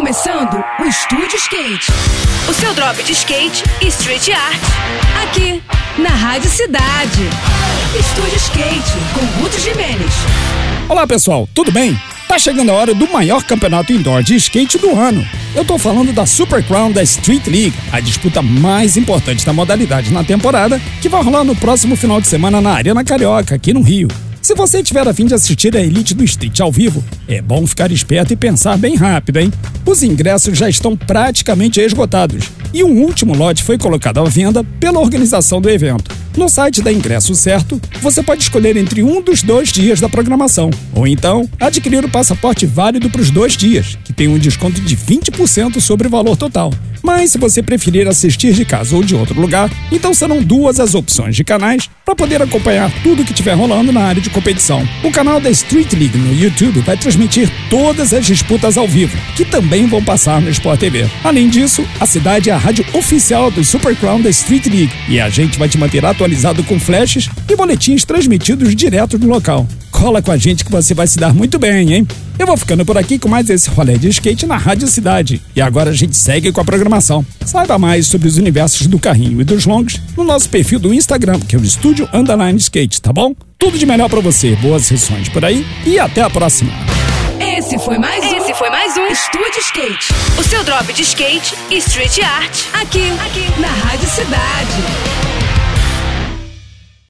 começando o Estúdio Skate. O seu drop de skate e street art. Aqui, na Rádio Cidade. Estúdio Skate, com Guto Jimenez. Olá pessoal, tudo bem? Tá chegando a hora do maior campeonato indoor de skate do ano. Eu tô falando da Super Crown da Street League, a disputa mais importante da modalidade na temporada, que vai rolar no próximo final de semana na Arena Carioca, aqui no Rio. Se você tiver a fim de assistir a Elite do Street ao vivo, é bom ficar esperto e pensar bem rápido, hein? Os ingressos já estão praticamente esgotados e um último lote foi colocado à venda pela organização do evento. No site da Ingresso Certo, você pode escolher entre um dos dois dias da programação, ou então adquirir o passaporte válido para os dois dias, que tem um desconto de 20% sobre o valor total. Mas se você preferir assistir de casa ou de outro lugar, então serão duas as opções de canais para poder acompanhar tudo que estiver rolando na área de competição. O canal da Street League no YouTube vai transmitir todas as disputas ao vivo, que também vão passar no Sport TV. Além disso, a cidade é a rádio oficial do Super Crown da Street League e a gente vai te manter atualizado com flashes e boletins transmitidos direto do local. Cola com a gente que você vai se dar muito bem, hein? Eu vou ficando por aqui com mais esse rolê de skate na Rádio Cidade. E agora a gente segue com a programação. Saiba mais sobre os universos do carrinho e dos longos no nosso perfil do Instagram, que é o Estúdio Underline Skate, tá bom? Tudo de melhor para você, boas sessões por aí e até a próxima. Esse foi mais um. Esse foi mais um Estúdio Skate. O seu drop de skate e street art. Aqui, aqui, na Rádio Cidade.